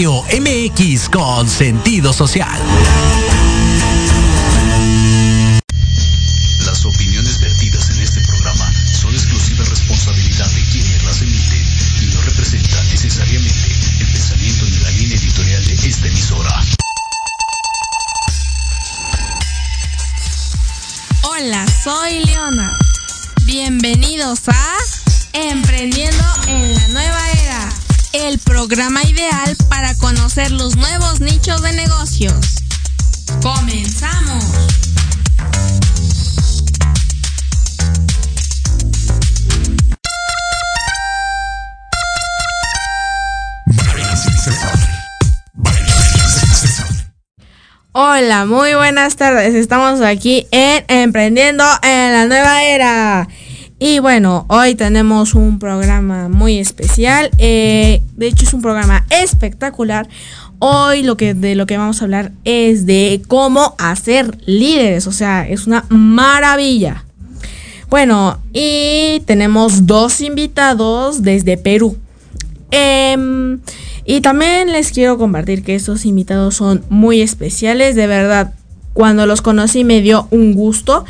Radio MX con sentido social. Las opiniones vertidas en este programa son exclusiva responsabilidad de quienes las emiten y no representan necesariamente el pensamiento ni la línea editorial de esta emisora. Hola, soy Leona. Bienvenidos a Emprendiendo en la Nueva Era, el programa ideal para conocer los nuevos nichos de negocios. ¡Comenzamos! Hola, muy buenas tardes. Estamos aquí en Emprendiendo en la Nueva Era. Y bueno, hoy tenemos un programa muy especial. Eh, de hecho, es un programa espectacular. Hoy lo que, de lo que vamos a hablar es de cómo hacer líderes. O sea, es una maravilla. Bueno, y tenemos dos invitados desde Perú. Em, y también les quiero compartir que estos invitados son muy especiales. De verdad, cuando los conocí me dio un gusto.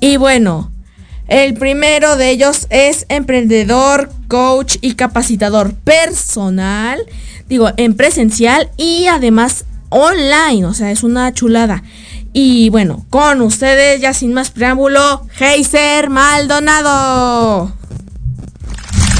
Y bueno, el primero de ellos es emprendedor, coach y capacitador personal, digo, en presencial y además online, o sea, es una chulada. Y bueno, con ustedes, ya sin más preámbulo, Heiser Maldonado.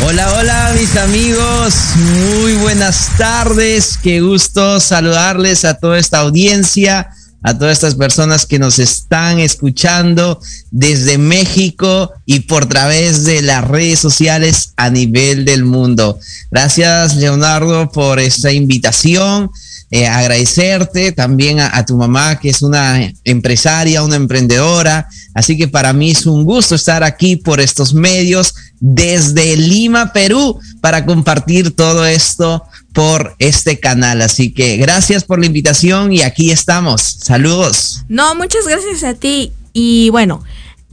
Hola, hola mis amigos, muy buenas tardes, qué gusto saludarles a toda esta audiencia a todas estas personas que nos están escuchando desde México y por través de las redes sociales a nivel del mundo. Gracias, Leonardo, por esta invitación. Eh, agradecerte también a, tu mamá, que es una empresaria, una emprendedora. Así que para mí es un gusto estar aquí por estos medios desde Lima, Perú, para compartir todo esto por este canal. Así que gracias por la invitación y aquí estamos. Saludos. No, muchas gracias a ti. Y bueno,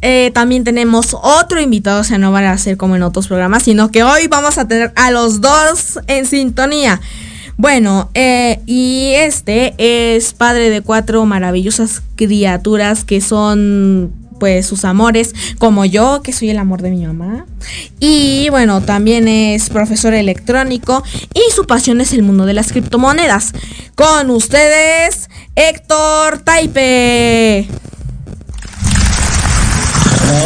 eh, también tenemos otro invitado, o sea, no van a ser como en otros programas, sino que hoy vamos a tener a los dos en sintonía. Bueno, eh, y este es padre de cuatro maravillosas criaturas que son pues sus amores, como yo, que soy el amor de mi mamá. Y bueno, también es profesor electrónico y su pasión es el mundo de las criptomonedas. Con ustedes, Héctor Taipe.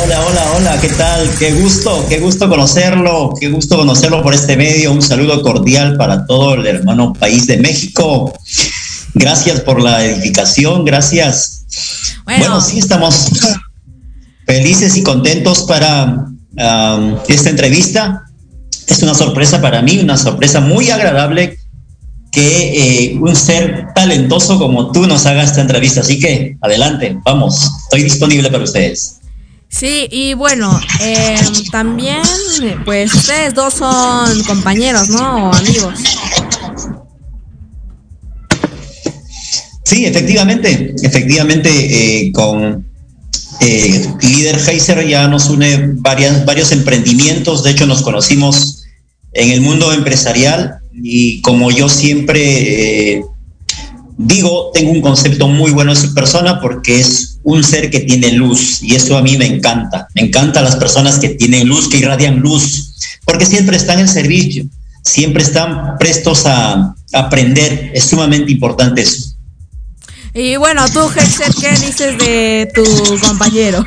Hola, hola, hola, ¿qué tal? Qué gusto, qué gusto conocerlo, qué gusto conocerlo por este medio. Un saludo cordial para todo el hermano país de México. Gracias por la edificación, gracias. Bueno, sí, estamos felices y contentos para esta entrevista. Es una sorpresa para mí, una sorpresa muy agradable que eh, un ser talentoso como tú nos haga esta entrevista. Así que adelante, vamos, estoy disponible para ustedes. Sí, y bueno, em, también, pues ustedes dos son compañeros, ¿no? O amigos. Sí, efectivamente, efectivamente, eh, con eh, líder Heiser ya nos une varios emprendimientos, de hecho nos conocimos en el mundo empresarial y como yo siempre eh, digo, tengo un concepto muy bueno de su persona porque es un ser que tiene luz y eso a mí me encanta. Me encantan las personas que tienen luz, que irradian luz, porque siempre están en servicio, siempre están prestos a aprender. Es sumamente importante eso. Y bueno, tú, Hexer, ¿qué dices de tu compañero?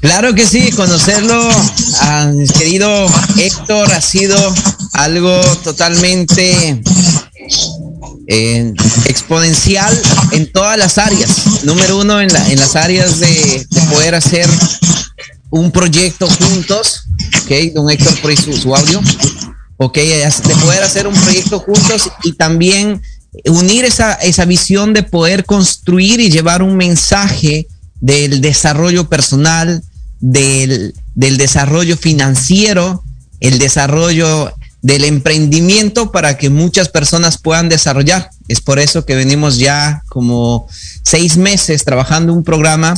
Claro que sí, conocerlo a querido Héctor ha sido algo totalmente eh, exponencial en todas las áreas. Número uno, en, las áreas de, poder hacer un proyecto juntos, ¿ok? Don Héctor, por su, audio, ¿ok? De poder hacer un proyecto juntos y también unir esa, esa visión de poder construir y llevar un mensaje del desarrollo personal, del, del desarrollo financiero, el desarrollo del emprendimiento para que muchas personas puedan desarrollar. Es por eso que venimos ya como seis meses trabajando un programa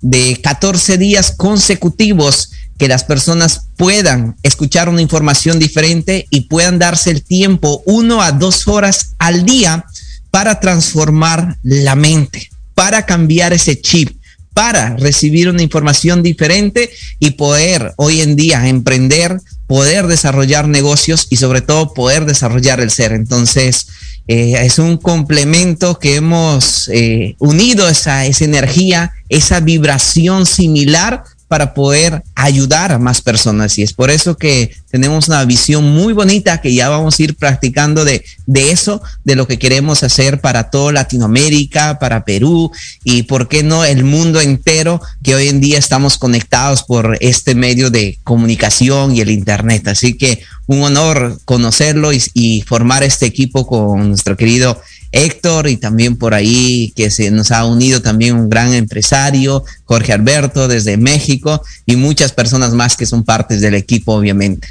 de 14 días consecutivos que las personas puedan escuchar una información diferente y puedan darse el tiempo uno a dos horas al día para transformar la mente, para cambiar ese chip, para recibir una información diferente y poder hoy en día emprender, poder desarrollar negocios y sobre todo poder desarrollar el ser. Entonces, eh, es un complemento que hemos eh, unido esa, esa energía, esa vibración similar para poder ayudar a más personas. Y es por eso que tenemos una visión muy bonita que ya vamos a ir practicando de, de eso, de lo que queremos hacer para toda Latinoamérica, para Perú y, ¿por qué no, el mundo entero, que hoy en día estamos conectados por este medio de comunicación y el Internet. Así que un honor conocerlo y, y formar este equipo con nuestro querido Héctor y también por ahí que se nos ha unido también un gran empresario, Jorge Alberto desde México y muchas personas más que son partes del equipo obviamente.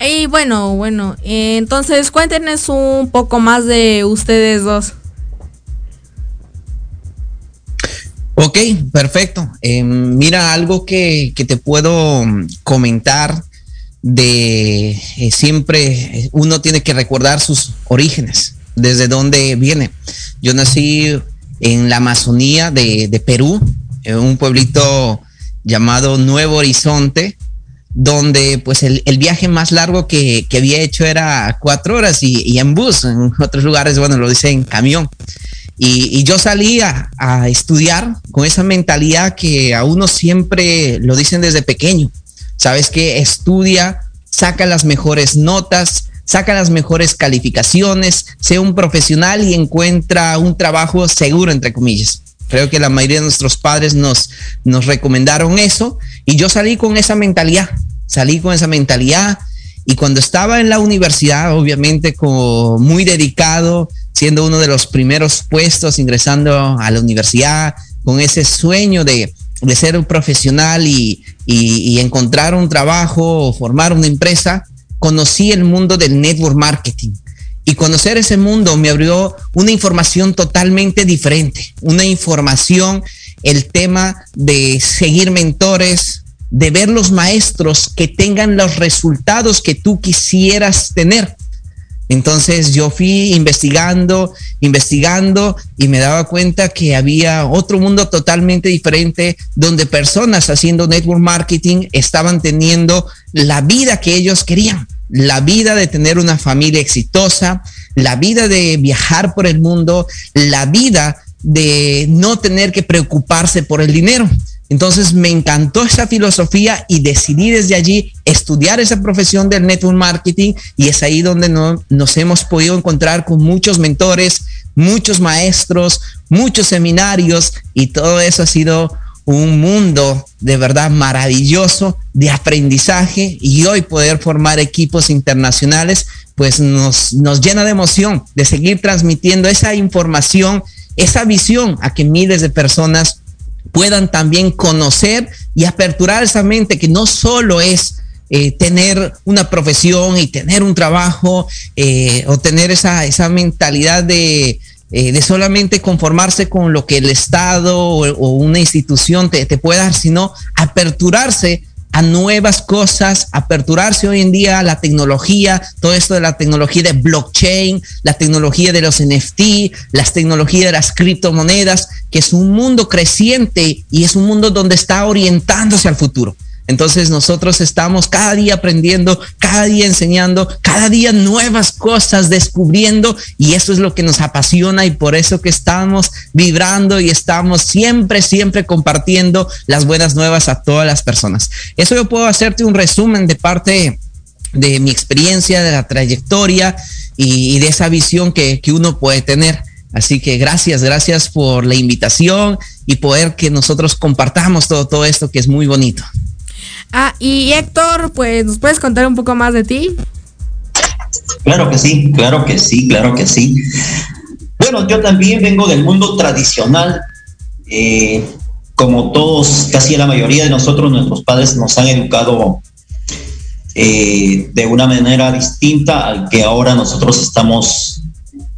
Y bueno, bueno, entonces cuéntenos un poco más de ustedes dos. Ok, perfecto. Eh, mira, algo que, que, te puedo comentar de eh, siempre uno tiene que recordar sus orígenes desde dónde viene. Yo nací en la Amazonía de, Perú, en un pueblito llamado Nuevo Horizonte, donde pues el, el viaje más largo que, que, había hecho era cuatro horas y, y, en bus, en otros lugares, bueno, lo dice en camión. Y, y yo salí a, a, estudiar con esa mentalidad que a uno siempre lo dicen desde pequeño. Sabes que estudia, saca las mejores notas, saca las mejores calificaciones, sea un profesional y encuentra un trabajo seguro, entre comillas. Creo que la mayoría de nuestros padres nos, nos recomendaron eso y yo salí con esa mentalidad, salí con esa mentalidad y cuando estaba en la universidad, obviamente como muy dedicado, siendo uno de los primeros puestos, ingresando a la universidad, con ese sueño de, de ser un profesional y, y, y encontrar un trabajo o formar una empresa, conocí el mundo del network marketing. Y conocer ese mundo me abrió una información totalmente diferente, una información, el tema de seguir mentores, de ver los maestros que tengan los resultados que tú quisieras tener. Entonces yo fui investigando, investigando y me daba cuenta que había otro mundo totalmente diferente donde personas haciendo network marketing estaban teniendo la vida que ellos querían la vida de tener una familia exitosa, la vida de viajar por el mundo, la vida de no tener que preocuparse por el dinero. Entonces me encantó esa filosofía y decidí desde allí estudiar esa profesión del network marketing y es ahí donde no, nos hemos podido encontrar con muchos mentores, muchos maestros, muchos seminarios y todo eso ha sido un mundo de verdad maravilloso de aprendizaje y hoy poder formar equipos internacionales pues nos, nos llena de emoción de seguir transmitiendo esa información, esa visión a que miles de personas puedan también conocer y aperturar esa mente que no solo es eh, tener una profesión y tener un trabajo eh, o tener esa, esa mentalidad de, eh, de solamente conformarse con lo que el Estado o, una institución te, te pueda dar, sino aperturarse a nuevas cosas, aperturarse hoy en día a la tecnología, todo esto de la tecnología de blockchain, la tecnología de los NFT, las tecnologías de las criptomonedas, que es un mundo creciente y es un mundo donde está orientándose al futuro. Entonces nosotros estamos cada día aprendiendo, cada día enseñando, cada día nuevas cosas descubriendo y eso es lo que nos apasiona y por eso que estamos vibrando y estamos siempre, siempre compartiendo las buenas nuevas a todas las personas. Eso yo puedo hacerte un resumen de parte de mi experiencia, de la trayectoria y, de esa visión que, que uno puede tener. Así que gracias, gracias por la invitación y poder que nosotros compartamos todo, todo esto que es muy bonito. Ah, y Héctor, pues, ¿nos puedes contar un poco más de ti? Claro que sí, claro que sí, claro que sí. Bueno, yo también vengo del mundo tradicional. Eh, como todos, casi la mayoría de nosotros, nuestros padres nos han educado eh, de una manera distinta al que ahora nosotros estamos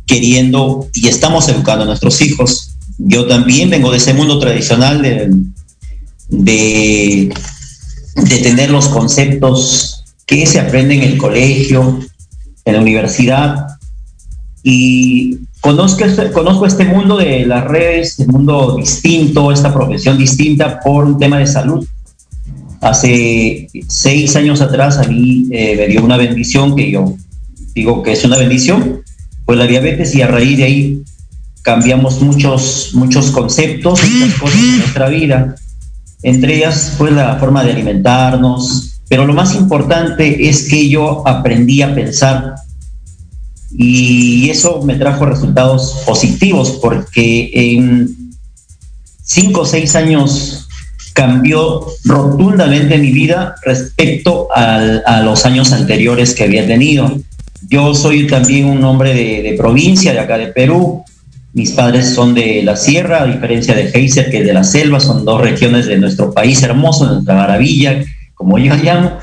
queriendo y estamos educando a nuestros hijos. Yo también vengo de ese mundo tradicional de, de de tener los conceptos que se aprenden en el colegio, en la universidad, y conozco este, conozco este mundo de las redes, este mundo distinto, esta profesión distinta por un tema de salud. Hace seis años atrás a mí eh, me dio una bendición que yo digo que es una bendición, pues la diabetes y a raíz de ahí cambiamos muchos, muchos conceptos, muchas cosas en nuestra vida. Entre ellas, pues la forma de alimentarnos, pero lo más importante es que yo aprendí a pensar y eso me trajo resultados positivos porque en cinco o seis años cambió rotundamente mi vida respecto a los años anteriores que había tenido. Yo soy también un hombre de, provincia, de acá de Perú. Mis padres son de la sierra, a diferencia de Heiser, que es de la selva. Son dos regiones de nuestro país hermoso, de nuestra maravilla, como yo llamo.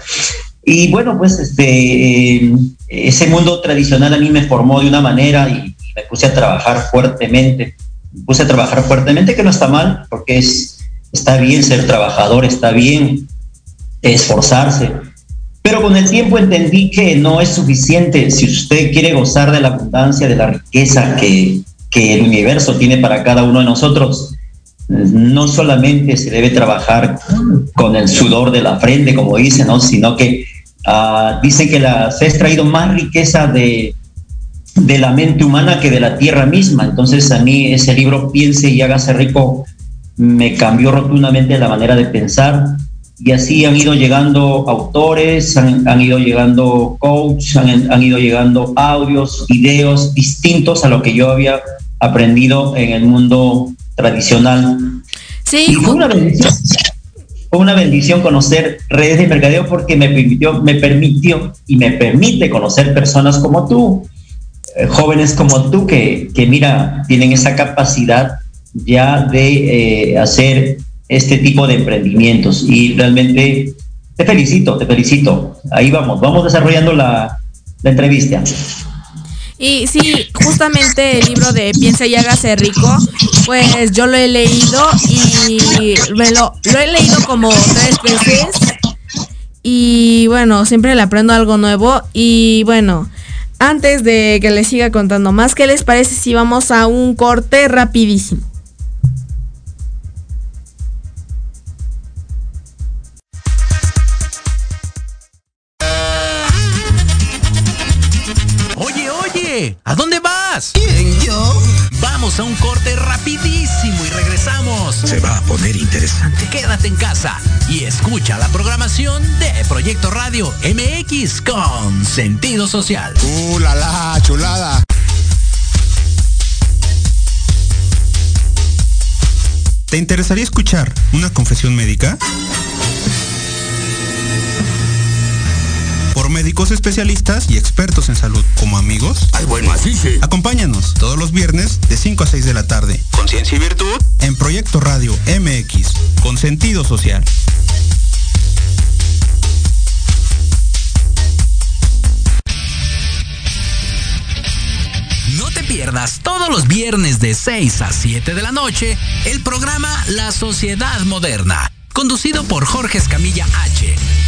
Y bueno, pues este, ese mundo tradicional a mí me formó de una manera y, me puse a trabajar fuertemente. Me puse a trabajar fuertemente, que no está mal, porque es, está bien ser trabajador, está bien esforzarse. Pero con el tiempo entendí que no es suficiente si usted quiere gozar de la abundancia, de la riqueza que, que el universo tiene para cada uno de nosotros no solamente se debe trabajar con el sudor de la frente, como dicen, ¿no? sino que uh, dicen que la, se ha extraído más riqueza de, de la mente humana que de la tierra misma. Entonces a mí ese libro Piense y hágase rico me cambió rotundamente la manera de pensar y así han ido llegando autores, han, ido llegando coaches, han, han, ido llegando audios, videos distintos a lo que yo había aprendido en el mundo tradicional. Sí, fue una bendición. Fue una bendición conocer redes de mercadeo porque me permitió, me permitió y me permite conocer personas como tú, eh, jóvenes como tú que, que, mira, tienen esa capacidad ya de eh, hacer este tipo de emprendimientos. Y realmente te felicito, te felicito. Ahí vamos, vamos desarrollando la, la entrevista. Y sí, justamente el libro de Piensa y hágase rico, pues yo lo he leído y me lo, lo he leído como tres veces. Y bueno, siempre le aprendo algo nuevo. Y bueno, antes de que les siga contando más, ¿qué les parece si vamos a un corte rapidísimo? ¿A dónde vas? ¿Quién, yo? Vamos a un corte rapidísimo y regresamos. Se va a poner interesante. Quédate en casa y escucha la programación de Proyecto Radio MX con sentido social. ¡Uh, la, la chulada! ¿Te interesaría escuchar una confesión médica? Médicos especialistas y expertos en salud, como amigos. Ay, bueno, así sí. Acompáñanos todos los viernes de 5 a 6 de la tarde. Conciencia y virtud. En Proyecto Radio MX, con sentido social. No te pierdas todos los viernes de 6 a 7 de la noche el programa La Sociedad Moderna conducido por Jorge Escamilla H,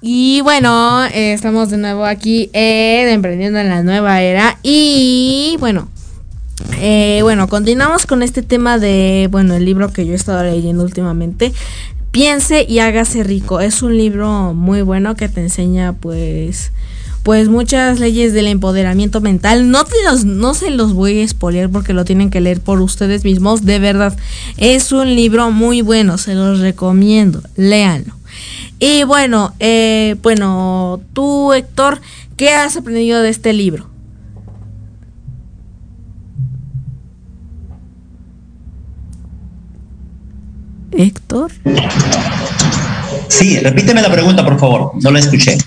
Y bueno, eh, estamos de nuevo aquí en Emprendiendo en la Nueva Era. Y bueno, eh, bueno, continuamos con este tema de, bueno, el libro que yo he estado leyendo últimamente. Piense y hágase rico. Es un libro muy bueno que te enseña, pues, pues muchas leyes del empoderamiento mental. No, los, no se los voy a expoliar porque lo tienen que leer por ustedes mismos. De verdad, es un libro muy bueno. Se los recomiendo. Léanlo. Y bueno, eh, bueno, tú, Héctor, ¿qué has aprendido de este libro? Héctor. Sí, repíteme la pregunta, por favor. No la escuché.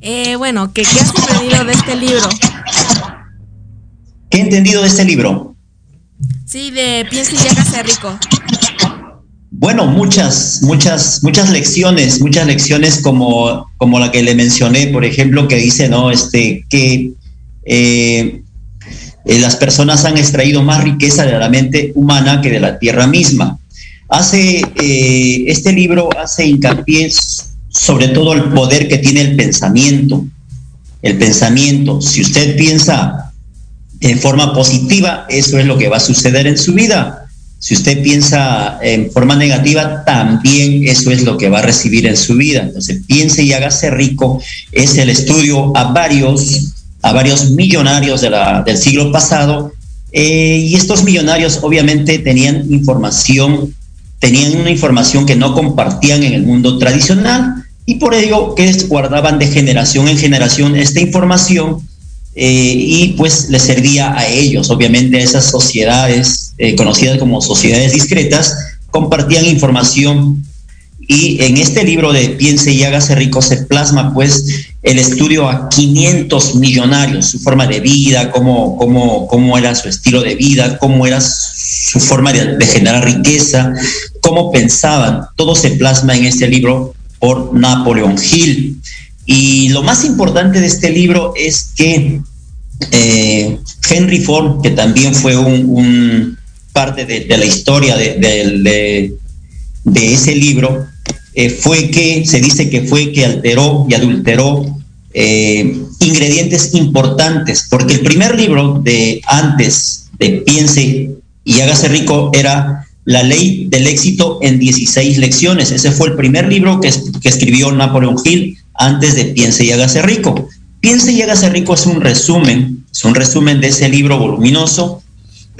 Eh, bueno, ¿qué, ¿qué has aprendido de este libro? ¿Qué he entendido de este libro? Sí, de Piensa y hágase rico. Bueno, muchas, muchas, muchas lecciones, muchas lecciones como, como la que le mencioné, por ejemplo, que dice, ¿no? Este, que eh, eh, las personas han extraído más riqueza de la mente humana que de la tierra misma. Hace, eh, este libro hace hincapié sobre todo el poder que tiene el pensamiento. El pensamiento, si usted piensa en forma positiva, eso es lo que va a suceder en su vida. Si usted piensa en forma negativa, también eso es lo que va a recibir en su vida. Entonces, piense y hágase rico es el estudio a varios, a varios millonarios de la, del siglo pasado. Eh, y estos millonarios obviamente tenían información, tenían una información que no compartían en el mundo tradicional y por ello que guardaban de generación en generación esta información eh, y pues les servía a ellos, obviamente a esas sociedades eh, conocidas como sociedades discretas, compartían información y en este libro de Piense y hágase rico se plasma pues el estudio a 500 millonarios, su forma de vida, cómo, cómo, cómo era su estilo de vida, cómo era su forma de, de generar riqueza, cómo pensaban, todo se plasma en este libro por Napoleón Hill. Y lo más importante de este libro es que eh, Henry Ford, que también fue un, un parte de, la historia de, ese libro, eh, fue que, se dice que fue que alteró y adulteró eh, ingredientes importantes, porque el primer libro de antes de Piense y hágase rico era La ley del éxito en 16 lecciones. Ese fue el primer libro que, que escribió Napoleon Hill antes de Piense y hágase rico. Piense y hágase rico es un resumen, es un resumen de ese libro voluminoso,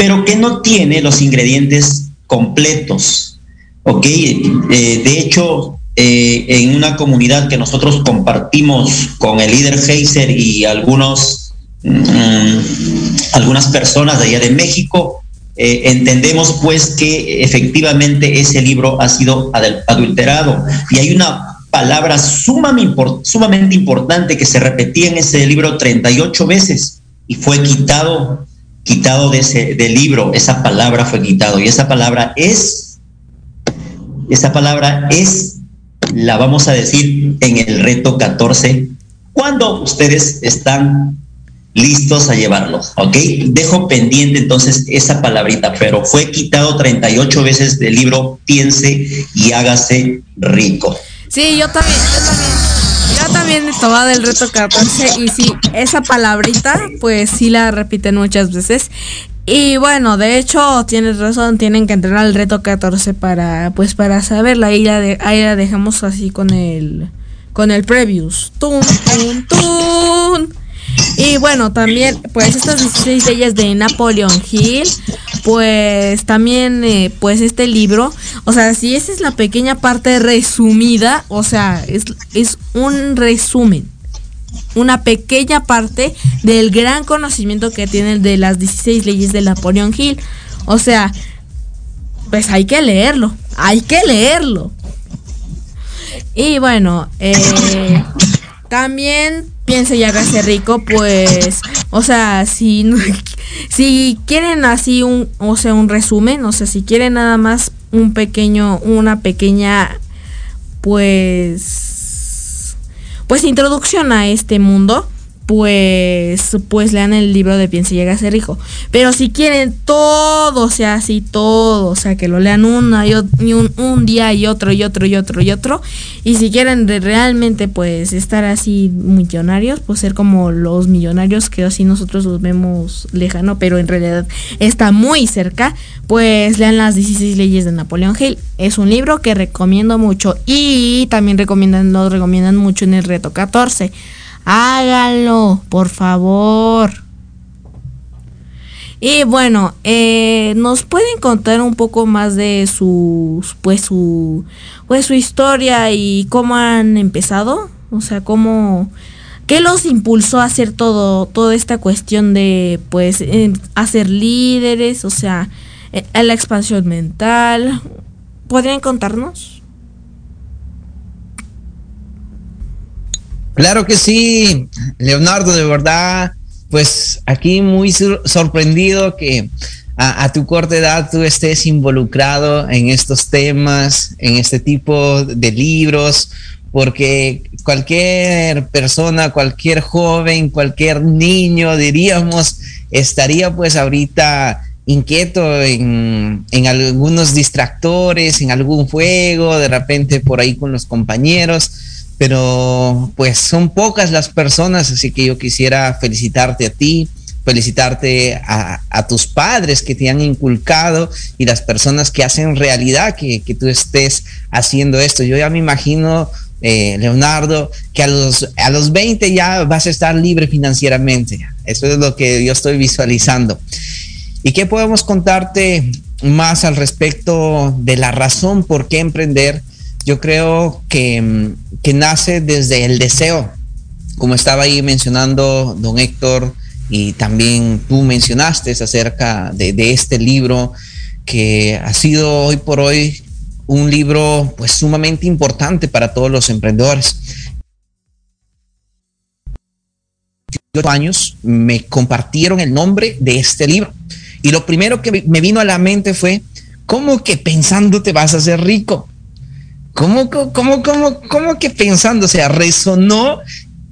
pero que no tiene los ingredientes completos. ¿Ok? Eh, de hecho, eh, en una comunidad que nosotros compartimos con el líder Heiser y algunos, mmm, algunas personas de allá de México, eh, entendemos pues que efectivamente ese libro ha sido adulterado y hay una palabra sumamente, importante que se repetía en ese libro 38 veces y fue quitado, quitado de ese del libro, esa palabra fue quitado y esa palabra es, esa palabra es, la vamos a decir en el reto 14, cuando ustedes están listos a llevarlo, ¿ok? Dejo pendiente entonces esa palabrita, pero fue quitado 38 veces del libro Piense y hágase rico. Sí, yo también, yo también. He tomado el reto 14 y sí, esa palabrita, pues sí la repiten muchas veces. Y bueno, de hecho, tienes razón, tienen que entrenar el reto 14 para, pues para saberla. Ahí la, dejamos así con el, con el previous. Tun, tun, tun. Y bueno, también, pues estas 16 leyes de Napoleon Hill, pues también, eh, pues este libro, o sea, si esa es la pequeña parte resumida, o sea, es, es un resumen, una pequeña parte del gran conocimiento que tiene de las 16 leyes de Napoleon Hill. O sea, pues hay que leerlo, hay que leerlo. Y bueno, eh, también piense y hágase rico, pues, o sea, si, si quieren así un, o sea, un resumen, o sea, si quieren nada más un pequeño, una pequeña, pues, pues introducción a este mundo, pues, pues lean el libro de Piensa y llega a ser rico. Pero si quieren todo, o sea, así todo, o sea, que lo lean una y, un, un, día y otro y otro y otro y otro. Y si quieren realmente, pues, estar así millonarios, pues ser como los millonarios que así nosotros los vemos lejano, pero en realidad está muy cerca, pues lean las 16 leyes de Napoleón Hill. Es un libro que recomiendo mucho y también recomiendan, lo recomiendan mucho en el reto 14 Háganlo, por favor. Y bueno, eh, nos pueden contar un poco más de su, pues su, pues su historia y cómo han empezado, o sea, cómo, qué los impulsó a hacer todo, toda esta cuestión de, pues, hacer líderes, o sea, eh, la expansión mental. ¿Podrían contarnos? Claro que sí, Leonardo, de verdad, pues aquí muy sorprendido que a, tu corta edad tú estés involucrado en estos temas, en este tipo de libros, porque cualquier persona, cualquier joven, cualquier niño, diríamos, estaría pues ahorita inquieto en, en, algunos distractores, en algún juego, de repente por ahí con los compañeros pero pues son pocas las personas, así que yo quisiera felicitarte a ti, felicitarte a, tus padres que te han inculcado y las personas que hacen realidad que, tú estés haciendo esto. Yo ya me imagino, eh, Leonardo, que a los, a los 20 ya vas a estar libre financieramente. Eso es lo que yo estoy visualizando. ¿Y qué podemos contarte más al respecto de la razón por qué emprender? Yo creo que, nace desde el deseo, como estaba ahí mencionando don Héctor y también tú mencionaste acerca de, este libro que ha sido hoy por hoy un libro pues sumamente importante para todos los emprendedores. años me compartieron el nombre de este libro y lo primero que me vino a la mente fue, ¿cómo que pensando te vas a hacer rico? ¿Cómo, cómo, cómo, cómo que pensando? O sea, resonó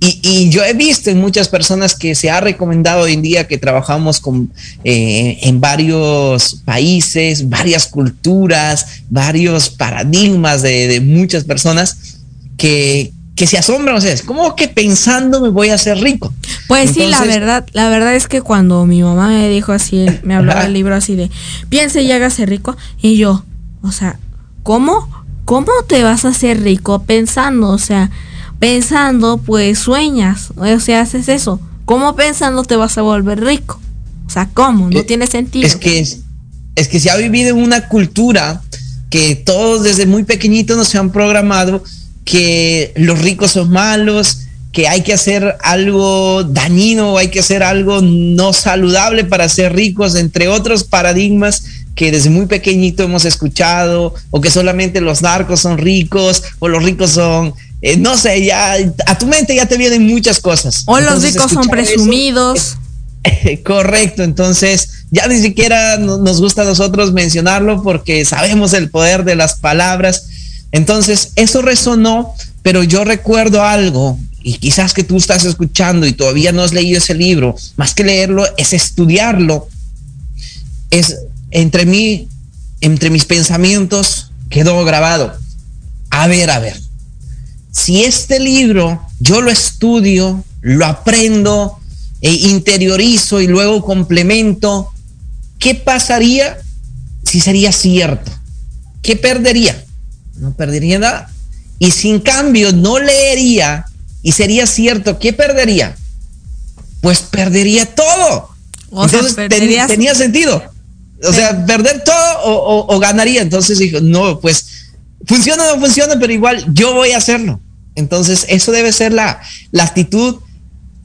y, yo he visto en muchas personas que se ha recomendado hoy en día que trabajamos con, eh, en varios países, varias culturas, varios paradigmas de, muchas personas que, que se asombran, o sea, ¿cómo que pensando me voy a hacer rico? Pues sí, la verdad, la verdad es que cuando mi mamá me dijo así, me hablaba el libro así de, piense y hágase rico, y yo, o sea, ¿cómo? ¿Cómo te vas a hacer rico pensando? O sea, pensando, pues sueñas, o sea, haces eso. ¿Cómo pensando te vas a volver rico? O sea, ¿cómo? No eh, tiene sentido. Es que, es, que se ha vivido en una cultura que todos desde muy pequeñitos nos han programado que los ricos son malos, que hay que hacer algo dañino, hay que hacer algo no saludable para ser ricos, entre otros paradigmas que desde muy pequeñito hemos escuchado, o que solamente los narcos son ricos, o los ricos son, eh, no sé, ya a tu mente ya te vienen muchas cosas. O los ricos son presumidos. correcto, entonces ya ni siquiera nos gusta a nosotros mencionarlo porque sabemos el poder de las palabras. Entonces, eso resonó, pero yo recuerdo algo, y quizás que tú estás escuchando y todavía no has leído ese libro, más que leerlo, es estudiarlo, es entre mí, entre mis pensamientos, quedó grabado. A ver, a ver, si este libro yo lo estudio, lo aprendo, e interiorizo y luego complemento, ¿qué pasaría si sería cierto? ¿Qué perdería? No perdería nada. Y sin cambio no leería y sería cierto, ¿qué perdería? Pues perdería todo. Entonces tenía sentido. O sea, perder todo o, ganaría. Entonces dijo, no, pues funciona o no funciona, pero igual yo voy a hacerlo. Entonces, eso debe ser la, la actitud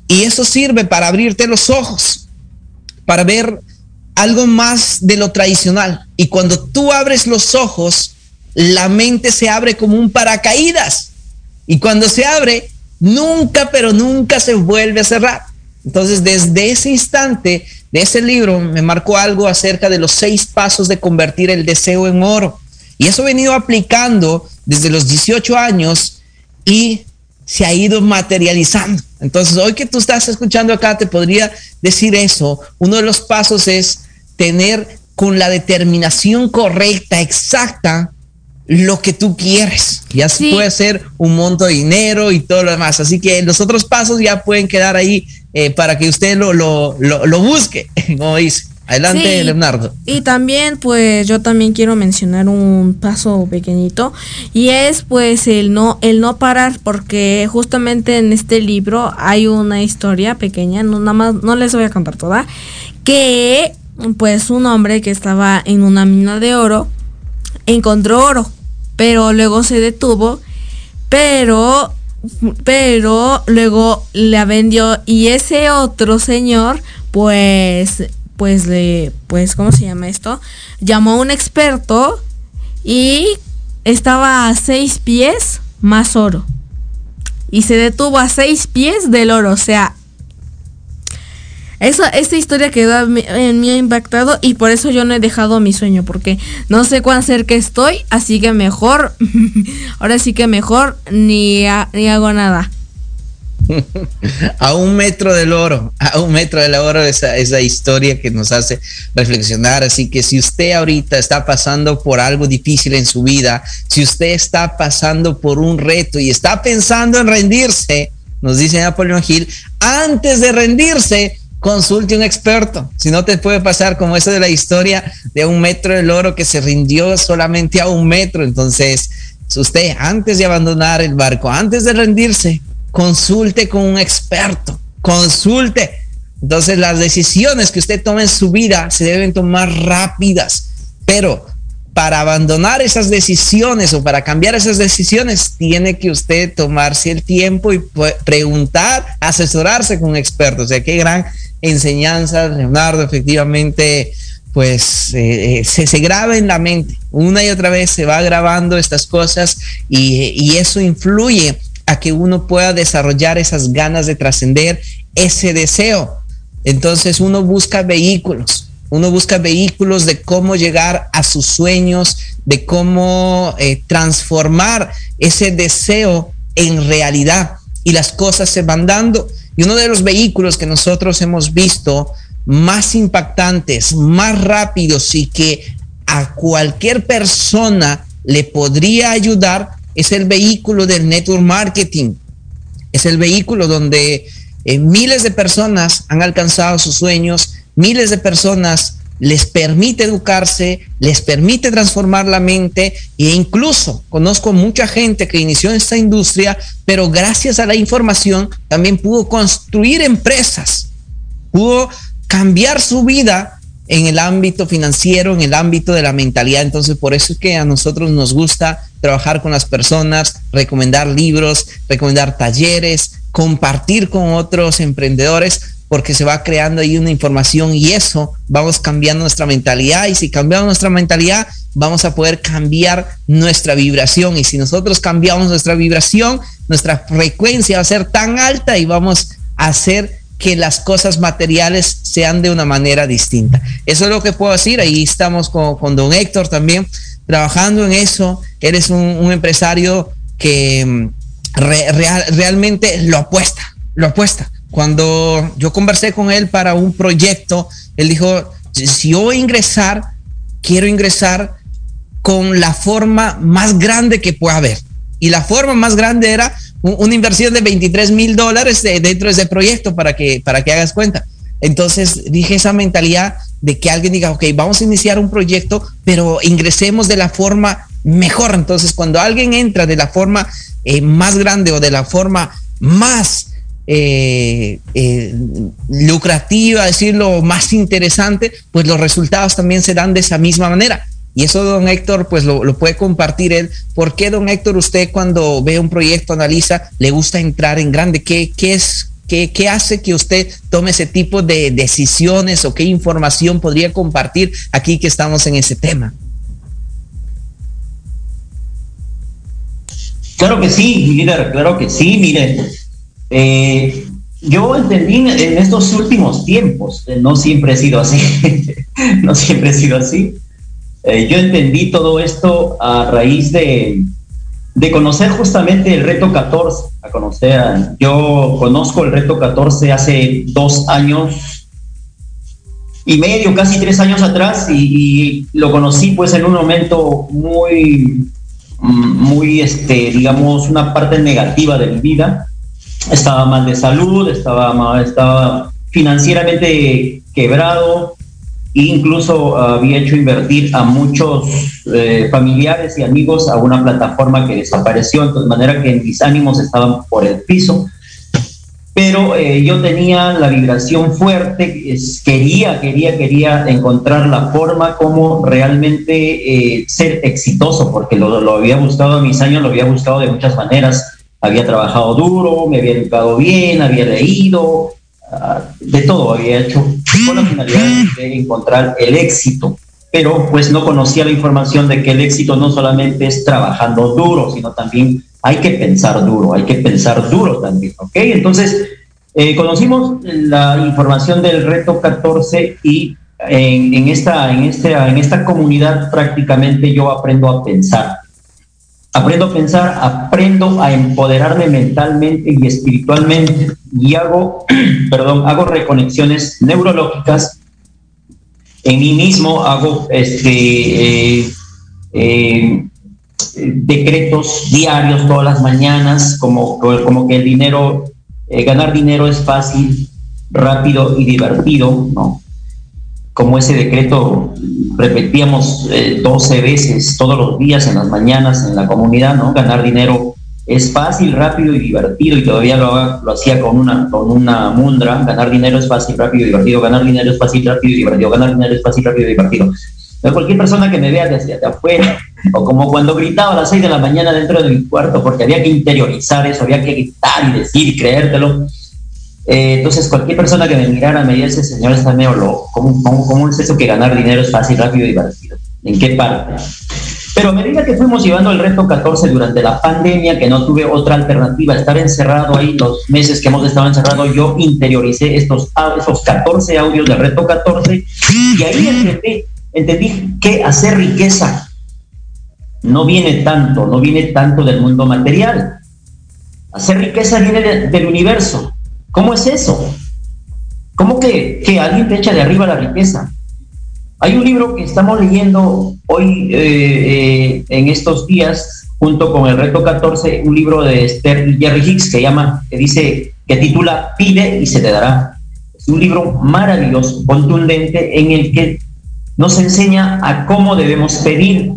y eso sirve para abrirte los ojos, para ver algo más de lo tradicional. Y cuando tú abres los ojos, la mente se abre como un paracaídas. Y cuando se abre, nunca, pero nunca se vuelve a cerrar. Entonces, desde ese instante de ese libro me marcó algo acerca de los seis pasos de convertir el deseo en oro. Y eso he venido aplicando desde los 18 años y se ha ido materializando. Entonces, hoy que tú estás escuchando acá, te podría decir eso. Uno de los pasos es tener con la determinación correcta, exacta, lo que tú quieres. Ya puede ser un monto de dinero y todo lo demás. Así que los otros pasos ya pueden quedar ahí eh, para que usted lo, lo, lo, busque, como dice. Adelante, Leonardo. Y también, pues, yo también quiero mencionar un paso pequeñito y es, pues, el no, el no parar, porque justamente en este libro hay una historia pequeña, no nada más, no les voy a contar toda, que, pues, un hombre que estaba en una mina de oro encontró oro, pero luego se detuvo, pero pero luego la vendió y ese otro señor pues pues le pues cómo se llama esto llamó a un experto y estaba a seis pies más oro. Y se detuvo a seis pies del oro o sea esa, esta historia quedó en mí impactado y por eso yo no he dejado mi sueño, porque no sé cuán cerca estoy, así que mejor, ahora sí que mejor ni, ni hago nada. a un metro del oro, a un metro del oro esa, esa historia que nos hace reflexionar. Así que si usted ahorita está pasando por algo difícil en su vida, si usted está pasando por un reto y está pensando en rendirse, nos dice Napoleón Gil, antes de rendirse, consulte un experto. Si no te puede pasar como esa de la historia de un metro del oro que se rindió solamente a un metro. Entonces, usted antes de abandonar el barco, antes de rendirse, consulte con un experto. Consulte. Entonces, las decisiones que usted tome en su vida se deben tomar rápidas, pero para abandonar esas decisiones o para cambiar esas decisiones, tiene que usted tomarse el tiempo y preguntar, asesorarse con expertos. O sea, qué gran enseñanza, Leonardo, efectivamente, pues eh, eh, se, se, graba en la mente. Una y otra vez se va grabando estas cosas y, y eso influye a que uno pueda desarrollar esas ganas de trascender, ese deseo. Entonces uno busca vehículos uno busca vehículos de cómo llegar a sus sueños, de cómo eh, transformar ese deseo en realidad y las cosas se van dando. Y uno de los vehículos que nosotros hemos visto más impactantes, más rápidos y que a cualquier persona le podría ayudar es el vehículo del network marketing. Es el vehículo donde eh, miles de personas han alcanzado sus sueños, miles de personas les permite educarse, les permite transformar la mente e incluso conozco mucha gente que inició esta industria, pero gracias a la información también pudo construir empresas, pudo cambiar su vida en el ámbito financiero, en el ámbito de la mentalidad. Entonces, por eso es que a nosotros nos gusta trabajar con las personas, recomendar libros, recomendar talleres, compartir con otros emprendedores, porque se va creando ahí una información y eso vamos cambiando nuestra mentalidad. Y si cambiamos nuestra mentalidad vamos a poder cambiar nuestra vibración. Y si nosotros cambiamos nuestra vibración, nuestra frecuencia va a ser tan alta y vamos a hacer que las cosas materiales sean de una manera distinta. Eso es lo que puedo decir, ahí estamos con, don Héctor también trabajando en eso, eres un, empresario que mm, realmente lo apuesta, lo apuesta cuando yo conversé con él para un proyecto, él dijo, si yo voy a ingresar, quiero ingresar con la forma más grande que pueda haber. Y la forma más grande era una inversión de 23 mil dólares dentro de ese proyecto para que, para que hagas cuenta. Entonces dije esa mentalidad de que alguien diga, ok, vamos a iniciar un proyecto, pero ingresemos de la forma mejor. Entonces cuando alguien entra de la forma eh, más grande o de la forma más eh, eh, lucrativa, decirlo más interesante, pues los resultados también se dan de esa misma manera. Y eso, don Héctor, pues lo, puede compartir él. ¿Por qué, don Héctor, usted cuando ve un proyecto, analiza, le gusta entrar en grande? ¿Qué, es, qué hace que usted tome ese tipo de decisiones o qué información podría compartir aquí que estamos en ese tema? Claro que sí, líder, claro que sí, mire Eh, yo entendí en estos últimos tiempos, eh, no siempre he sido así, no siempre he sido así. Eh, yo entendí todo esto a raíz de, de conocer justamente el reto 14, a conocer, yo conozco el reto 14 hace dos años y medio, casi tres años atrás, y, y lo conocí pues en un momento muy, muy, este, digamos, una parte negativa de mi vida estaba mal de salud, estaba, estaba financieramente quebrado e incluso había hecho invertir a muchos eh, familiares y amigos a una plataforma que desapareció, de manera que mis ánimos estaban por el piso. Pero eh, yo tenía la vibración fuerte, es, quería, quería, quería encontrar la forma como realmente eh, ser exitoso, porque lo, lo había buscado a mis años, lo había buscado de muchas maneras había trabajado duro, me había educado bien, había leído, uh, de todo había hecho con la finalidad de encontrar el éxito. Pero pues no conocía la información de que el éxito no solamente es trabajando duro, sino también hay que pensar duro, hay que pensar duro también, ¿ok? Entonces, eh, conocimos la información del reto 14 y en, en, esta, en, este, en esta comunidad prácticamente yo aprendo a pensar aprendo a pensar, aprendo a empoderarme mentalmente y espiritualmente y hago, perdón, hago reconexiones neurológicas en mí mismo, hago este, eh, eh, decretos diarios todas las mañanas, como, como que el dinero, eh, ganar dinero es fácil, rápido y divertido, ¿no? Como ese decreto repetíamos 12 eh, veces todos los días en las mañanas en la comunidad, ¿no? Ganar dinero es fácil, rápido y divertido y todavía lo, hacía con una, con una mundra. Ganar dinero es fácil, rápido y divertido. Ganar dinero es fácil, rápido y divertido. Ganar dinero es fácil, rápido y divertido. cualquier persona que me vea desde afuera, o como cuando gritaba a las 6 de la mañana dentro de mi cuarto, porque había que interiorizar eso, había que gritar y decir creértelo eh, entonces, cualquier persona que me mirara me dice, señor está medio loco, ¿Cómo, cómo, es eso que ganar dinero es fácil, rápido y divertido? ¿En qué parte? Pero a medida que fuimos llevando el reto 14 durante la pandemia, que no tuve otra alternativa, estar encerrado ahí los meses que hemos estado encerrados, yo interioricé estos, esos 14 audios del reto 14 y ahí entendí, entendí que hacer riqueza no viene tanto, no viene tanto del mundo material. Hacer riqueza viene del universo, ¿Cómo es eso? ¿Cómo que, que alguien te echa de arriba la riqueza? Hay un libro que estamos leyendo hoy eh, eh, en estos días, junto con el reto 14, un libro de Esther Jerry Hicks que llama, que dice, que titula Pide y se te dará. Es un libro maravilloso, contundente, en el que nos enseña a cómo debemos pedir.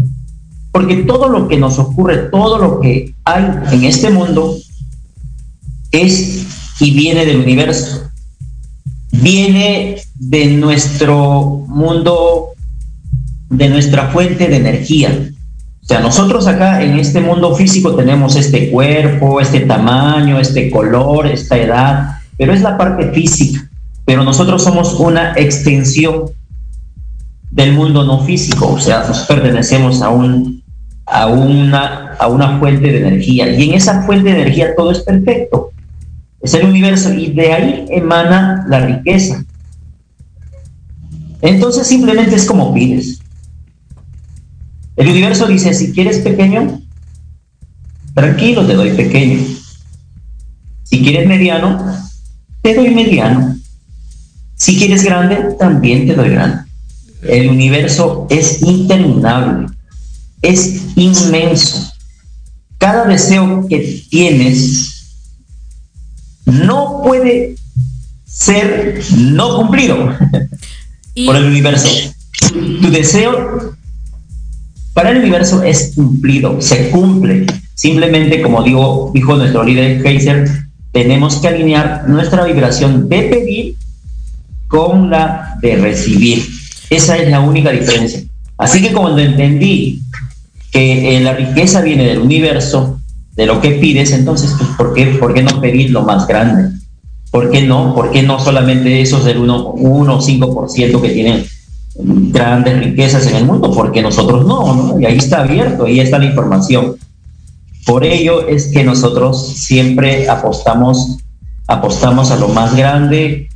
Porque todo lo que nos ocurre, todo lo que hay en este mundo es y viene del universo. Viene de nuestro mundo, de nuestra fuente de energía. O sea, nosotros acá en este mundo físico tenemos este cuerpo, este tamaño, este color, esta edad, pero es la parte física. Pero nosotros somos una extensión del mundo no físico, o sea, nos pertenecemos a, un, a, una, a una fuente de energía. Y en esa fuente de energía todo es perfecto es el universo y de ahí emana la riqueza. Entonces simplemente es como pides. El universo dice, si quieres pequeño, tranquilo, te doy pequeño. Si quieres mediano, te doy mediano. Si quieres grande, también te doy grande. El universo es interminable, es inmenso. Cada deseo que tienes no puede ser no cumplido por el universo. Tu deseo para el universo es cumplido, se cumple. Simplemente, como digo, dijo nuestro líder Heiser, tenemos que alinear nuestra vibración de pedir con la de recibir. Esa es la única diferencia. Así que cuando entendí que eh, la riqueza viene del universo, de lo que pides, entonces, pues, ¿por qué, ¿por qué no pedir lo más grande? ¿Por qué no? ¿Por qué no solamente esos del 1, 1 o 5% que tienen grandes riquezas en el mundo? Porque nosotros no, ¿no? Y ahí está abierto, ahí está la información. Por ello es que nosotros siempre apostamos apostamos a lo más grande.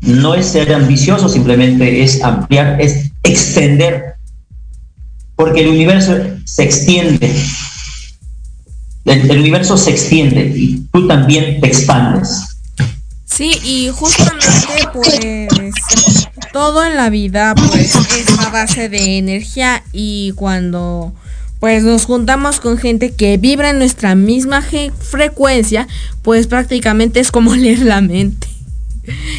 No es ser ambicioso, simplemente es ampliar, es extender, porque el universo se extiende. El, universo se extiende y tú también te expandes. Sí, y justamente pues todo en la vida pues es a base de energía y cuando pues nos juntamos con gente que vibra en nuestra misma frecuencia, pues prácticamente es como leer la mente.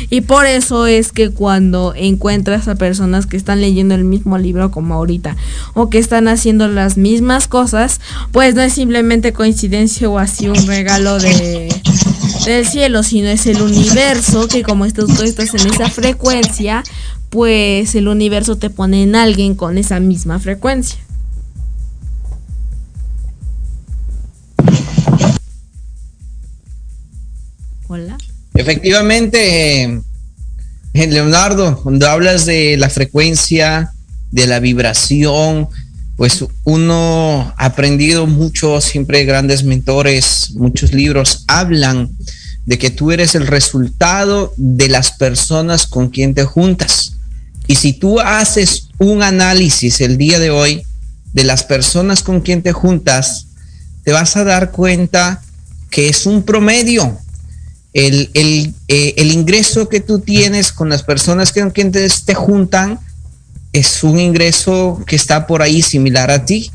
Y por eso es que cuando encuentras a personas que están leyendo el mismo libro como ahorita o que están haciendo las mismas cosas, pues no es simplemente coincidencia o así un regalo de del cielo, sino es el universo que como tú estás en esa frecuencia, pues el universo te pone en alguien con esa misma frecuencia. Hola. Efectivamente, eh, Leonardo, cuando hablas de la frecuencia, de la vibración, pues uno ha aprendido mucho, siempre grandes mentores, muchos libros hablan de que tú eres el resultado de las personas con quien te juntas. Y si tú haces un análisis el día de hoy de las personas con quien te juntas, te vas a dar cuenta que es un promedio. El, el, eh, ingreso que tú tienes con las personas te, te juntan es un ingreso que está por ahí similar a ti,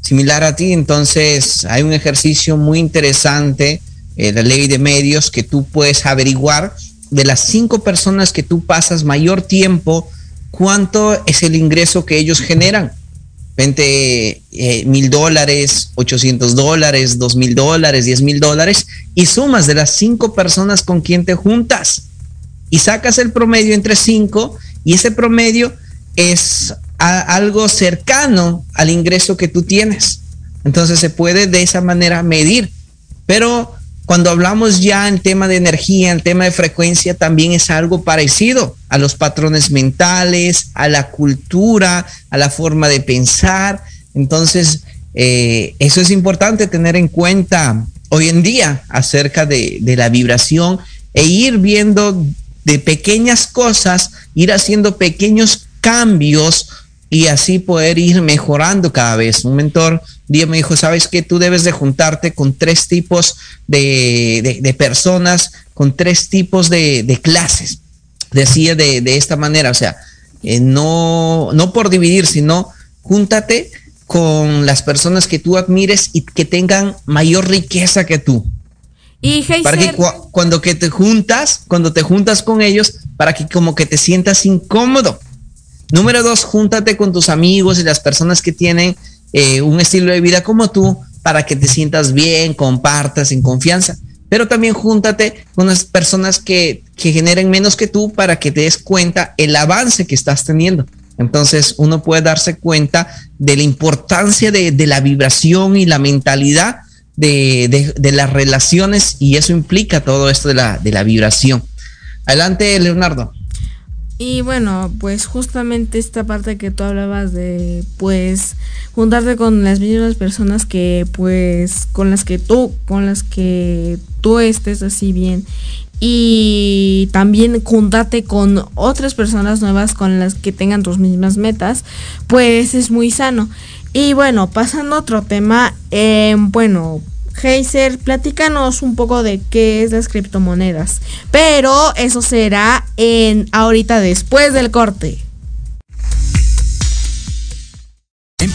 similar a ti. Entonces hay un ejercicio muy interesante, eh, la ley de medios, que tú puedes averiguar de las cinco personas que tú pasas mayor tiempo, cuánto es el ingreso que ellos generan. 20 eh, mil dólares, 800 dólares, 2 mil dólares, 10 mil dólares, y sumas de las cinco personas con quien te juntas y sacas el promedio entre cinco y ese promedio es algo cercano al ingreso que tú tienes. Entonces se puede de esa manera medir. Pero cuando hablamos ya en tema de energía, en tema de frecuencia, también es algo parecido a los patrones mentales, a la cultura, a la forma de pensar. Entonces, eh, eso es importante tener en cuenta hoy en día acerca de, de la vibración e ir viendo de pequeñas cosas, ir haciendo pequeños cambios y así poder ir mejorando cada vez. Un mentor día me dijo, sabes que tú debes de juntarte con tres tipos de, personas, con tres tipos de, clases. Decía de, esta manera, o sea, eh, no, no por dividir, sino júntate con las personas que tú admires y que tengan mayor riqueza que tú. Y para que cuando que te juntas, cuando te juntas con ellos, para que como que te sientas incómodo Número dos, júntate con tus amigos y las personas que tienen eh, un estilo de vida como tú para que te sientas bien, compartas en confianza. Pero también júntate con las personas que, generen menos que tú para que te des cuenta el avance que estás teniendo. Entonces uno puede darse cuenta de la importancia de, la vibración y la mentalidad de, las relaciones y eso implica todo esto de la, de la vibración. Adelante, Leonardo. Y bueno, pues justamente esta parte que tú hablabas de pues juntarte con las mismas personas que pues con las que tú con las que tú estés así bien y también juntarte con otras personas nuevas con las que tengan tus mismas metas, pues es muy sano. Y bueno, pasando a otro tema, eh, bueno, Heiser, platícanos un poco de qué es las criptomonedas. Pero eso será en ahorita después del corte.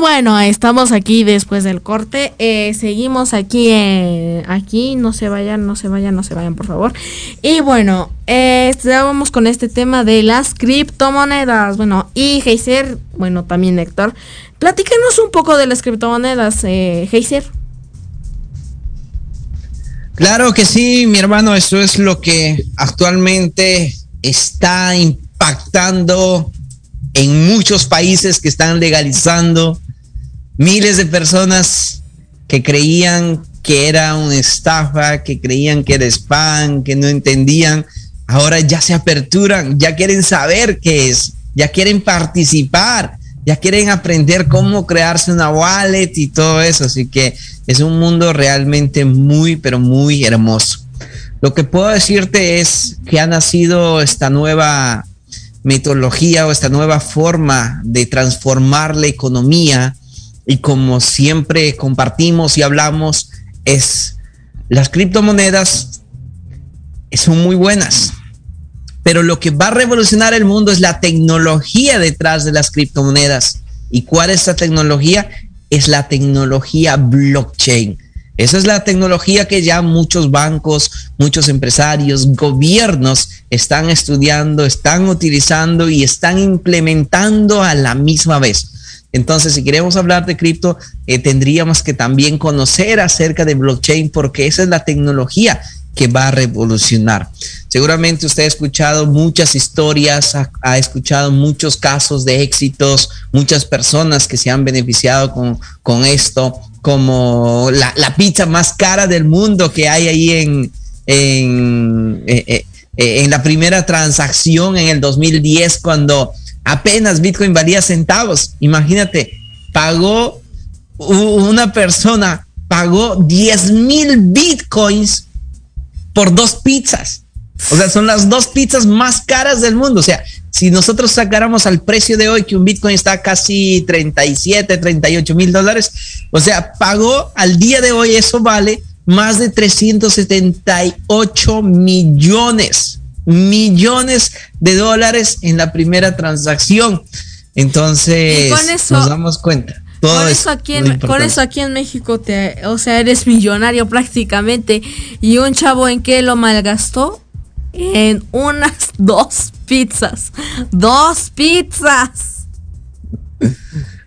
bueno, estamos aquí después del corte. Eh, seguimos aquí, eh, aquí, no se vayan, no se vayan, no se vayan, por favor. Y bueno, eh, estábamos con este tema de las criptomonedas. Bueno, y Heiser, bueno, también Héctor, platícanos un poco de las criptomonedas, eh, Heiser. Claro que sí, mi hermano, eso es lo que actualmente está impactando en muchos países que están legalizando miles de personas que creían que era una estafa, que creían que era spam, que no entendían, ahora ya se aperturan, ya quieren saber qué es, ya quieren participar, ya quieren aprender cómo crearse una wallet y todo eso, así que es un mundo realmente muy, pero muy hermoso. Lo que puedo decirte es que ha nacido esta nueva metodología o esta nueva forma de transformar la economía y como siempre compartimos y hablamos es las criptomonedas son muy buenas pero lo que va a revolucionar el mundo es la tecnología detrás de las criptomonedas. Y cuál es esa tecnología es la tecnología blockchain. Esa es la tecnología que ya muchos bancos, muchos empresarios, gobiernos están estudiando, están utilizando y están implementando a la misma vez. Entonces, si queremos hablar de cripto, eh, tendríamos que también conocer acerca de blockchain porque esa es la tecnología que va a revolucionar. Seguramente usted ha escuchado muchas historias, ha, ha, escuchado muchos casos de éxitos, muchas personas que se han beneficiado con, con esto, como la, la, pizza más cara del mundo que hay ahí en, en, eh, eh, en la primera transacción en el 2010 cuando apenas Bitcoin valía centavos. Imagínate, pagó una persona, pagó 10 mil Bitcoins por dos pizzas. O sea, son las dos pizzas más caras del mundo. O sea, si nosotros sacáramos al precio de hoy que un Bitcoin está casi 37, 38 mil dólares, o sea, pagó al día de hoy, eso vale más de 378 millones, millones de dólares en la primera transacción. Entonces, eso, nos damos cuenta. Todo con, eso aquí en, con eso aquí en México, te, o sea, eres millonario prácticamente. Y un chavo en qué lo malgastó en unas dos pizzas. Dos pizzas.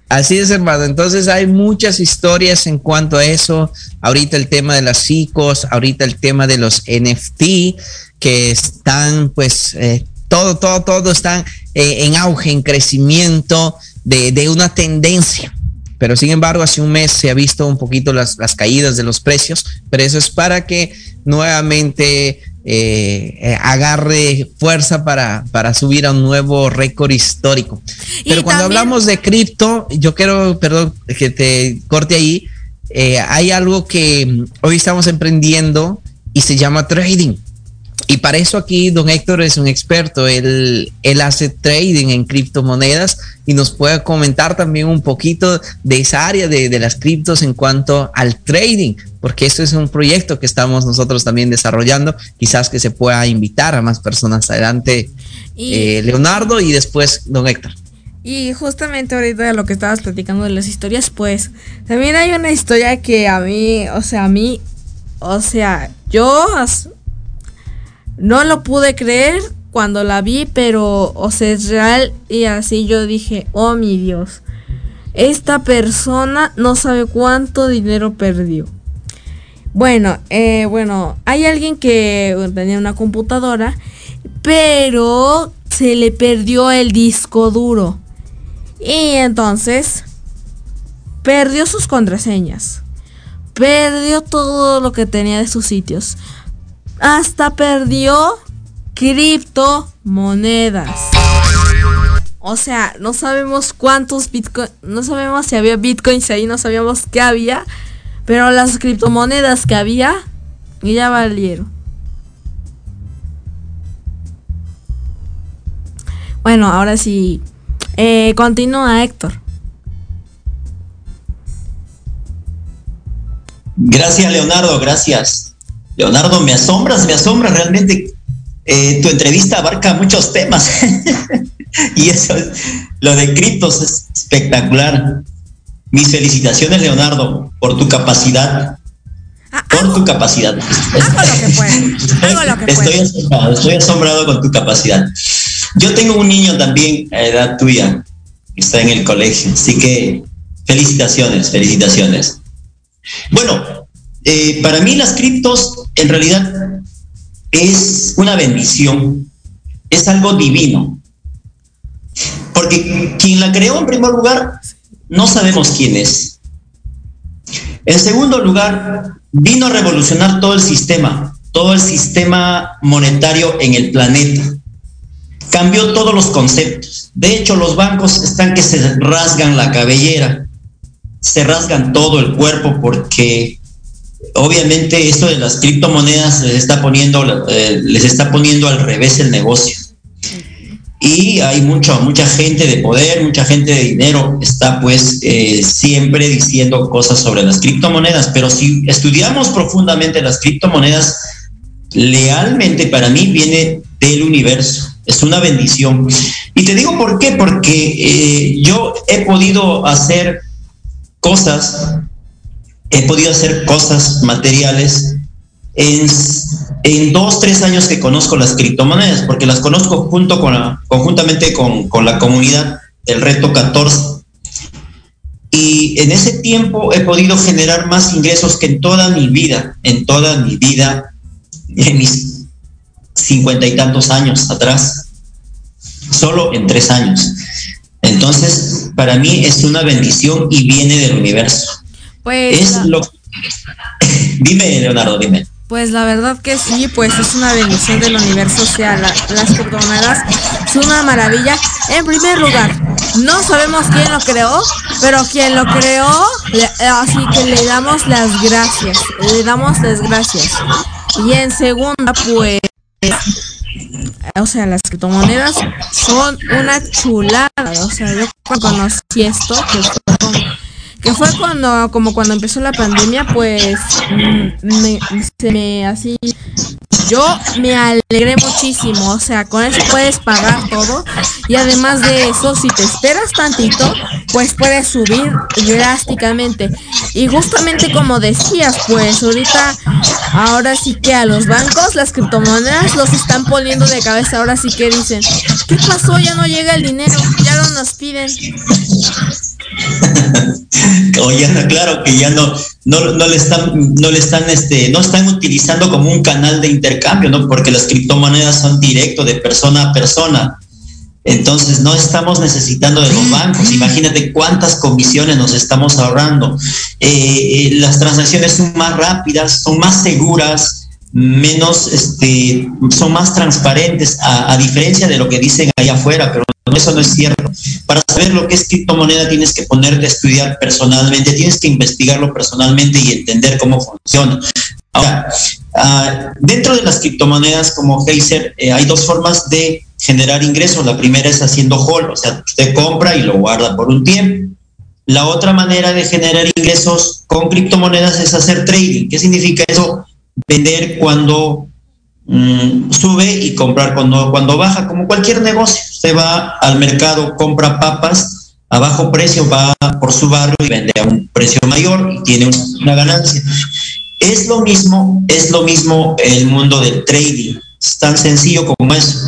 Así es, hermano. Entonces hay muchas historias en cuanto a eso. Ahorita el tema de las psicos, ahorita el tema de los NFT, que están, pues, eh, todo, todo, todo están eh, en auge, en crecimiento de, de, una tendencia. Pero sin embargo, hace un mes se ha visto un poquito las, las caídas de los precios, pero eso es para que nuevamente eh, eh, agarre fuerza para, para subir a un nuevo récord histórico. Pero y cuando también... hablamos de cripto, yo quiero, perdón, que te corte ahí, eh, hay algo que hoy estamos emprendiendo y se llama trading. Y para eso aquí don Héctor es un experto, él, él hace trading en criptomonedas y nos puede comentar también un poquito de esa área de, de las criptos en cuanto al trading, porque esto es un proyecto que estamos nosotros también desarrollando, quizás que se pueda invitar a más personas. Adelante, y, eh, Leonardo y después don Héctor. Y justamente ahorita de lo que estabas platicando de las historias, pues también hay una historia que a mí, o sea, a mí, o sea, yo no lo pude creer cuando la vi, pero, o sea, es real y así yo dije, oh mi Dios, esta persona no sabe cuánto dinero perdió. Bueno, eh, bueno, hay alguien que tenía una computadora, pero se le perdió el disco duro. Y entonces perdió sus contraseñas. Perdió todo lo que tenía de sus sitios. Hasta perdió criptomonedas. O sea, no sabemos cuántos bitcoins, no sabemos si había bitcoins ahí, no sabíamos qué había, pero las criptomonedas que había ya valieron. Bueno, ahora sí. Eh, continúa Héctor. Gracias, Leonardo, gracias. Leonardo, me asombras, me asombras realmente. Eh, tu entrevista abarca muchos temas. y eso, lo de criptos es espectacular. Mis felicitaciones, Leonardo, por tu capacidad. Ah, por tu capacidad. estoy Asombrado, estoy asombrado con tu capacidad. Yo tengo un niño también a edad tuya, que está en el colegio, así que felicitaciones, felicitaciones. Bueno, eh, para mí las criptos en realidad es una bendición, es algo divino. Porque quien la creó en primer lugar, no sabemos quién es. En segundo lugar, vino a revolucionar todo el sistema, todo el sistema monetario en el planeta. Cambió todos los conceptos. De hecho, los bancos están que se rasgan la cabellera se rasgan todo el cuerpo porque obviamente esto de las criptomonedas les está poniendo, eh, les está poniendo al revés el negocio. Y hay mucha, mucha gente de poder, mucha gente de dinero, está pues eh, siempre diciendo cosas sobre las criptomonedas, pero si estudiamos profundamente las criptomonedas, lealmente para mí viene del universo, es una bendición. Y te digo por qué, porque eh, yo he podido hacer cosas, he podido hacer cosas materiales en, en, dos, tres años que conozco las criptomonedas, porque las conozco junto con conjuntamente con, con la comunidad del reto 14. Y en ese tiempo he podido generar más ingresos que en toda mi vida, en toda mi vida, en mis cincuenta y tantos años atrás, solo en tres años. Entonces, para mí es una bendición y viene del universo. Pues es lo Dime, Leonardo, dime. Pues la verdad que sí, pues es una bendición del universo, o sea, las criptomonedas son una maravilla. En primer lugar, no sabemos quién lo creó, pero quien lo creó, así que le damos las gracias, le damos las gracias. Y en segunda, pues o sea, las criptomonedas son una chulada. O sea, yo conocí esto, que fue, que fue cuando, como cuando empezó la pandemia, pues me, se me así yo me alegré muchísimo, o sea, con eso puedes pagar todo y además de eso, si te esperas tantito, pues puedes subir drásticamente. Y justamente como decías, pues ahorita, ahora sí que a los bancos las criptomonedas los están poniendo de cabeza, ahora sí que dicen, ¿qué pasó? Ya no llega el dinero, ya no nos piden. Oye, claro que ya no, no, le están, no le están, este, no están utilizando como un canal de intercambio, ¿no? Porque las criptomonedas son directo de persona a persona. Entonces no estamos necesitando de los bancos. Imagínate cuántas comisiones nos estamos ahorrando. Eh, eh, las transacciones son más rápidas, son más seguras, menos, este, son más transparentes, a, a diferencia de lo que dicen allá afuera, pero eso no es cierto. Para saber lo que es criptomoneda tienes que ponerte a estudiar personalmente, tienes que investigarlo personalmente y entender cómo funciona. Ahora, ah, dentro de las criptomonedas como Heiser eh, hay dos formas de generar ingresos. La primera es haciendo hold, o sea, usted compra y lo guarda por un tiempo. La otra manera de generar ingresos con criptomonedas es hacer trading. ¿Qué significa eso? Vender cuando Mm, sube y comprar cuando, cuando baja, como cualquier negocio. Usted va al mercado, compra papas a bajo precio, va por su barrio y vende a un precio mayor y tiene una ganancia. Es lo mismo, es lo mismo el mundo del trading. Es tan sencillo como eso.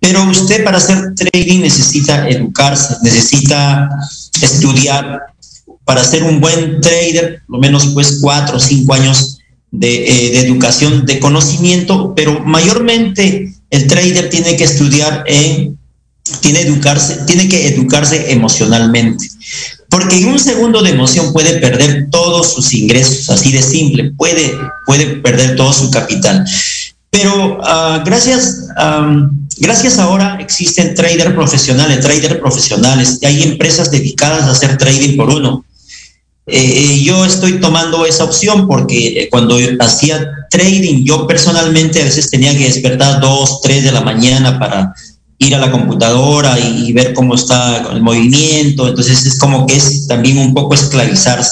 Pero usted para hacer trading necesita educarse, necesita estudiar. Para ser un buen trader, lo menos pues cuatro o cinco años eh, de, educación, de conocimiento, pero mayormente el trader tiene que estudiar en, tiene, educarse, tiene que educarse emocionalmente. Porque en un segundo de emoción puede perder todos sus ingresos, así de simple, puede, puede perder todo su capital. Pero uh, gracias, um, gracias ahora existen traders profesionales, traders profesionales, hay empresas dedicadas a hacer trading por uno. Eh, yo estoy tomando esa opción porque eh, cuando hacía trading, yo personalmente a veces tenía que despertar dos, tres de la mañana para, ir a la computadora y, ver cómo está el movimiento, entonces es como que es también un poco esclavizarse.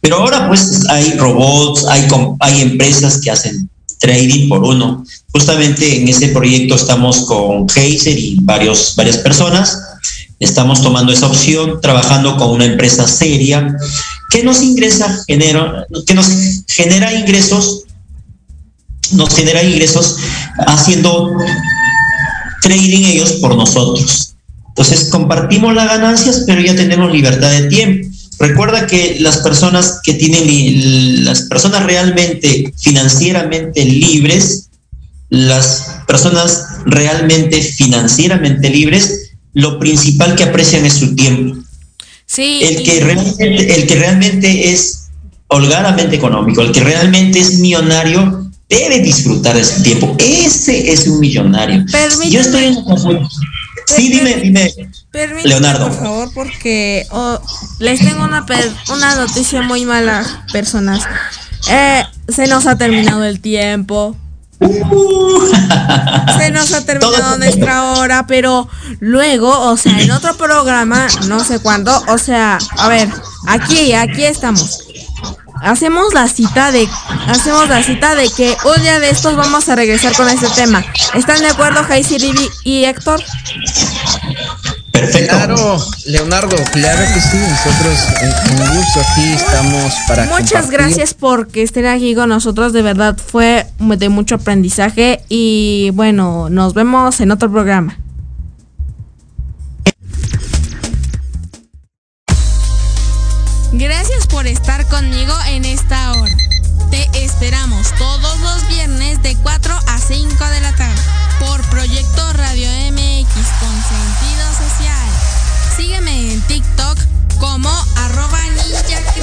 Pero ahora pues hay robots, hay, hay empresas que hacen trading por uno. Justamente en ese proyecto estamos con Heiser y varios, varias personas. Estamos tomando esa opción, trabajando con una empresa seria que nos ingresa, genera, que nos genera ingresos, nos genera ingresos haciendo trading ellos por nosotros. Entonces compartimos las ganancias, pero ya tenemos libertad de tiempo. Recuerda que las personas que tienen, las personas realmente financieramente libres, las personas realmente financieramente libres, lo principal que aprecian es su tiempo. Sí. El que realmente, el que realmente es holgadamente económico, el que realmente es millonario, debe disfrutar de su tiempo. Ese es un millonario. Yo estoy en Sí, dime, dime. Leonardo. Por favor, porque oh, les tengo una, una noticia muy mala, personas. Eh, se nos ha terminado el tiempo. Se nos ha terminado nuestra hora, pero luego, o sea, en otro programa, no sé cuándo, o sea, a ver, aquí, aquí estamos hacemos la cita de hacemos la cita de que un día de estos vamos a regresar con este tema. ¿Están de acuerdo, Jaisi y Héctor? Perfecto. Claro, Leonardo, claro que sí. Nosotros en, gusto aquí estamos para. Muchas gracias por que estén aquí con nosotros. De verdad fue de mucho aprendizaje y bueno, nos vemos en otro programa. Gracias por estar conmigo en esta hora. Te esperamos todos los viernes de 4 a 5 de la tarde por Proyecto Radio MX con como arroba ninja.